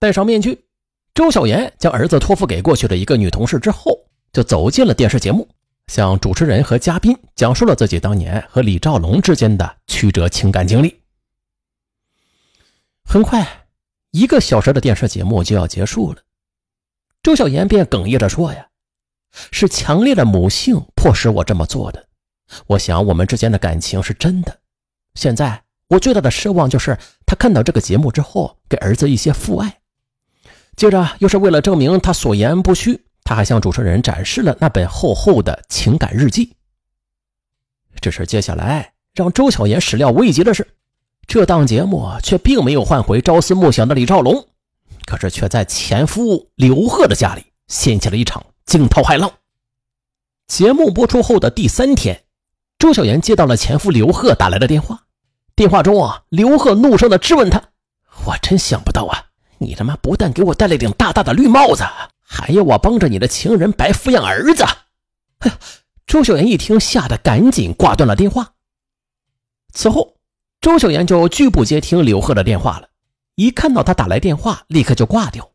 戴上面具，周小岩将儿子托付给过去的一个女同事之后，就走进了电视节目，向主持人和嘉宾讲述了自己当年和李兆龙之间的曲折情感经历。很快，一个小时的电视节目就要结束了，周小岩便哽咽着说：“呀，是强烈的母性迫使我这么做的。我想我们之间的感情是真的。现在我最大的奢望就是他看到这个节目之后，给儿子一些父爱。接着，又是为了证明他所言不虚，他还向主持人展示了那本厚厚的情感日记。只是接下来让周小岩始料未及的是。”这档节目却并没有换回朝思暮想的李兆龙，可是却在前夫刘贺的家里掀起了一场惊涛骇浪。节目播出后的第三天，周小妍接到了前夫刘贺打来的电话。电话中啊，刘贺怒声的质问他：“我真想不到啊，你他妈不但给我戴了顶大大的绿帽子，还要我帮着你的情人白抚养儿子。”哎呀，周小妍一听，吓得赶紧挂断了电话。此后。周小妍就拒不接听刘贺的电话了，一看到他打来电话，立刻就挂掉。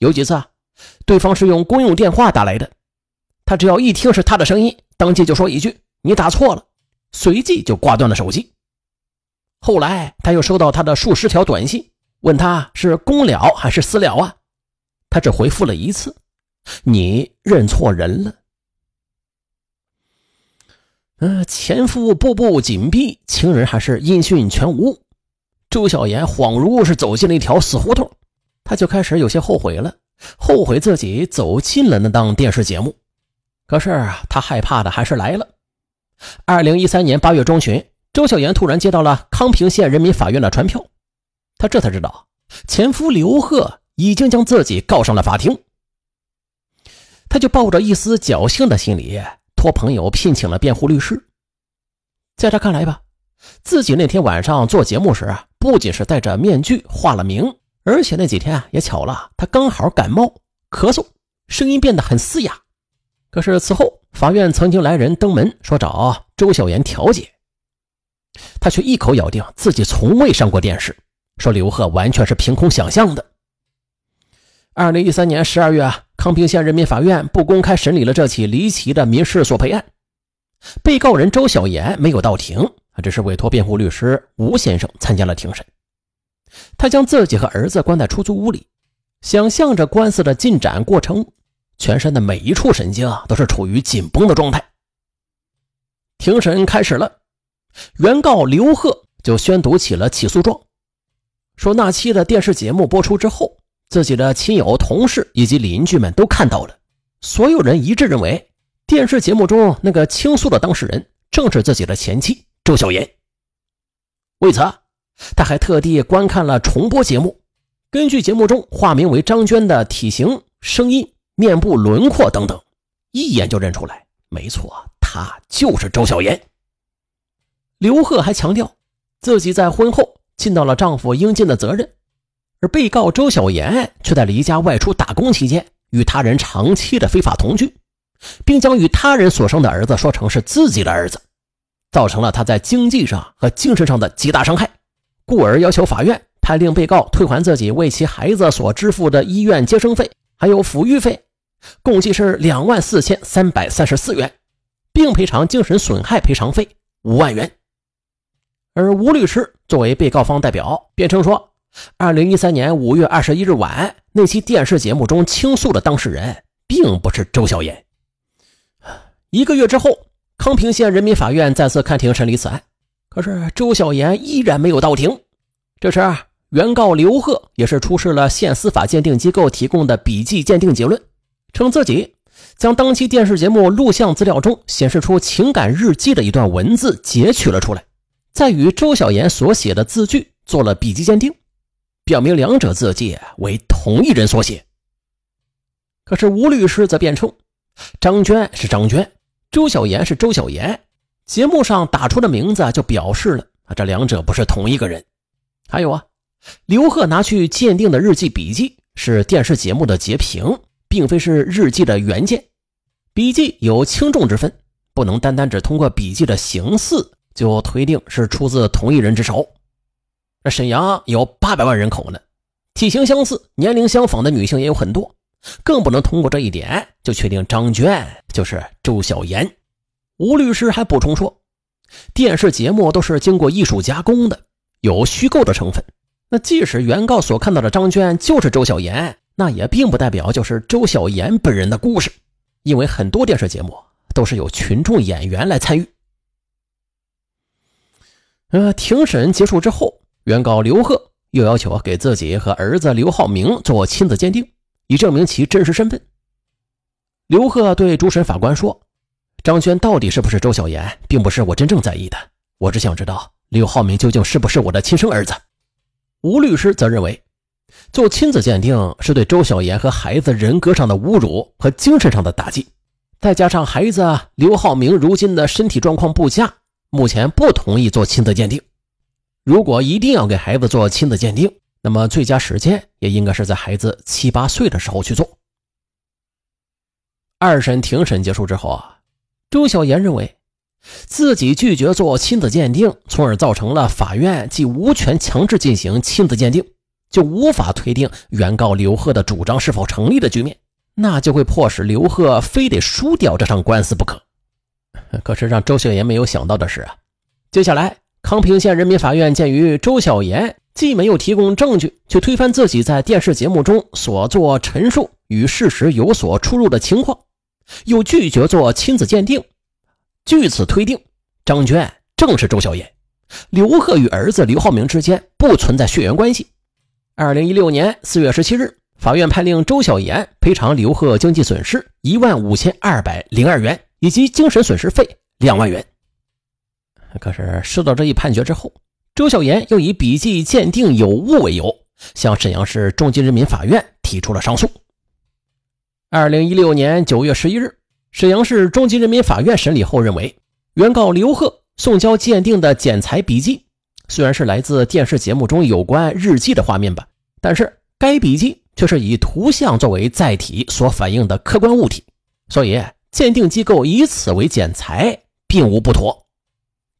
有几次啊，对方是用公用电话打来的，他只要一听是他的声音，当即就说一句“你打错了”，随即就挂断了手机。后来他又收到他的数十条短信，问他是公了还是私了啊？他只回复了一次：“你认错人了。”嗯，前夫步步紧逼，情人还是音讯全无。周小妍恍如是走进了一条死胡同，他就开始有些后悔了，后悔自己走进了那档电视节目。可是他害怕的还是来了。二零一三年八月中旬，周小妍突然接到了康平县人民法院的传票，他这才知道前夫刘贺已经将自己告上了法庭。他就抱着一丝侥幸的心理。托朋友聘请了辩护律师，在他看来吧，自己那天晚上做节目时啊，不仅是戴着面具化了名，而且那几天啊也巧了，他刚好感冒咳嗽，声音变得很嘶哑。可是此后，法院曾经来人登门说找周小妍调解，他却一口咬定自己从未上过电视，说刘贺完全是凭空想象的。二零一三年十二月啊。康平县人民法院不公开审理了这起离奇的民事索赔案，被告人周小岩没有到庭，只是委托辩护律师吴先生参加了庭审。他将自己和儿子关在出租屋里，想象着官司的进展过程，全身的每一处神经啊都是处于紧绷的状态。庭审开始了，原告刘贺就宣读起了起诉状，说那期的电视节目播出之后。自己的亲友、同事以及邻居们都看到了，所有人一致认为，电视节目中那个倾诉的当事人正是自己的前妻周小妍。为此，他还特地观看了重播节目，根据节目中化名为张娟的体型、声音、面部轮廓等等，一眼就认出来，没错，她就是周小妍。刘贺还强调，自己在婚后尽到了丈夫应尽的责任。而被告周小妍却在离家外出打工期间与他人长期的非法同居，并将与他人所生的儿子说成是自己的儿子，造成了他在经济上和精神上的极大伤害，故而要求法院判令被告退还自己为其孩子所支付的医院接生费还有抚育费，共计是两万四千三百三十四元，并赔偿精神损害赔偿费五万元。而吴律师作为被告方代表辩称说。二零一三年五月二十一日晚，那期电视节目中倾诉的当事人并不是周小妍。一个月之后，康平县人民法院再次开庭审理此案，可是周小妍依然没有到庭。这时，原告刘贺也是出示了县司法鉴定机构提供的笔迹鉴定结论，称自己将当期电视节目录像资料中显示出情感日记的一段文字截取了出来，再与周小妍所写的字句做了笔迹鉴定。表明两者字迹为同一人所写。可是吴律师则辩称，张娟是张娟，周小妍是周小妍，节目上打出的名字就表示了啊，这两者不是同一个人。还有啊，刘贺拿去鉴定的日记笔记是电视节目的截屏，并非是日记的原件。笔记有轻重之分，不能单单只通过笔记的形似就推定是出自同一人之手。那沈阳有八百万人口呢，体型相似、年龄相仿的女性也有很多，更不能通过这一点就确定张娟就是周小妍。吴律师还补充说，电视节目都是经过艺术加工的，有虚构的成分。那即使原告所看到的张娟就是周小妍，那也并不代表就是周小妍本人的故事，因为很多电视节目都是有群众演员来参与。呃，庭审结束之后，原告刘贺又要求给自己和儿子刘浩明做亲子鉴定，以证明其真实身份。刘贺对主审法官说：“张娟到底是不是周小妍，并不是我真正在意的，我只想知道刘浩明究竟是不是我的亲生儿子。”吴律师则认为，做亲子鉴定是对周小妍和孩子人格上的侮辱和精神上的打击，再加上孩子刘浩明如今的身体状况不佳，目前不同意做亲子鉴定。如果一定要给孩子做亲子鉴定，那么最佳时间也应该是在孩子七八岁的时候去做。二审庭审结束之后啊，周小妍认为。自己拒绝做亲子鉴定，从而造成了法院既无权强制进行亲子鉴定，就无法推定原告刘贺的主张是否成立的局面，那就会迫使刘贺非得输掉这场官司不可。可是让周小妍没有想到的是啊，接下来康平县人民法院鉴于周小妍既没有提供证据去推翻自己在电视节目中所做陈述与事实有所出入的情况，又拒绝做亲子鉴定。据此推定，张娟正是周小妍。刘贺与儿子刘浩明之间不存在血缘关系。二零一六年四月十七日，法院判令周小妍赔偿刘贺经济损失一万五千二百零二元以及精神损失费两万元。可是，收到这一判决之后，周小岩又以笔迹鉴定有误为由，向沈阳市中级人民法院提出了上诉。二零一六年九月十一日。沈阳市中级人民法院审理后认为，原告刘贺送交鉴定的剪裁笔记，虽然是来自电视节目中有关日记的画面吧，但是该笔记却是以图像作为载体所反映的客观物体，所以鉴定机构以此为剪裁并无不妥。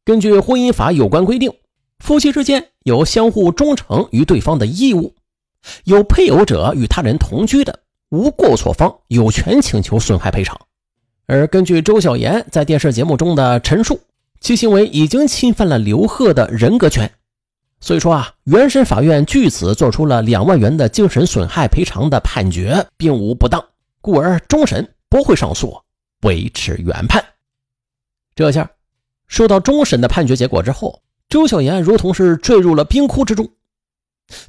根据婚姻法有关规定，夫妻之间有相互忠诚于对方的义务，有配偶者与他人同居的，无过错方有权请求损害赔偿。而根据周小妍在电视节目中的陈述，其行为已经侵犯了刘贺的人格权，所以说啊，原审法院据此做出了两万元的精神损害赔偿的判决，并无不当，故而终审不会上诉，维持原判。这下，收到终审的判决结果之后，周小妍如同是坠入了冰窟之中。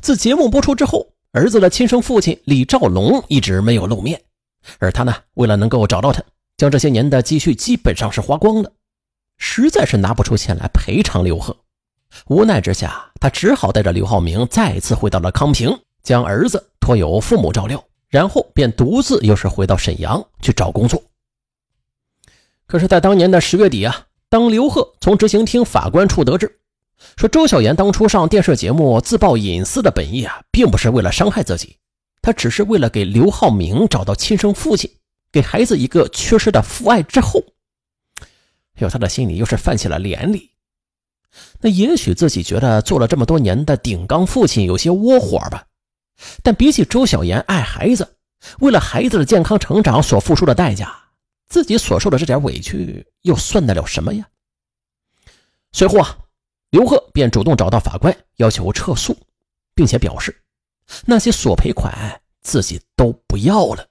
自节目播出之后，儿子的亲生父亲李兆龙一直没有露面，而他呢，为了能够找到他。将这些年的积蓄基本上是花光了，实在是拿不出钱来赔偿刘贺。无奈之下，他只好带着刘浩明再次回到了康平，将儿子托有父母照料，然后便独自又是回到沈阳去找工作。可是，在当年的十月底啊，当刘贺从执行厅法官处得知，说周小妍当初上电视节目自曝隐私的本意啊，并不是为了伤害自己，他只是为了给刘浩明找到亲生父亲。给孩子一个缺失的父爱之后，呦他的心里又是泛起了怜悯。那也许自己觉得做了这么多年的顶缸父亲有些窝火吧，但比起周小妍爱孩子，为了孩子的健康成长所付出的代价，自己所受的这点委屈又算得了什么呀？随后啊，刘贺便主动找到法官，要求撤诉，并且表示那些索赔款自己都不要了。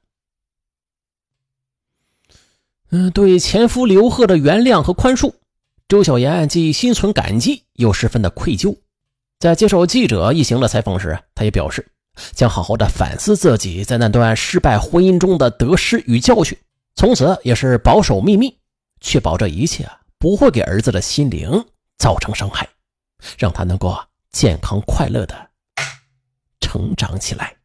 嗯，对前夫刘贺的原谅和宽恕，周小妍既心存感激，又十分的愧疚。在接受记者一行的采访时，他也表示将好好的反思自己在那段失败婚姻中的得失与教训，从此也是保守秘密，确保这一切不会给儿子的心灵造成伤害，让他能够健康快乐的成长起来。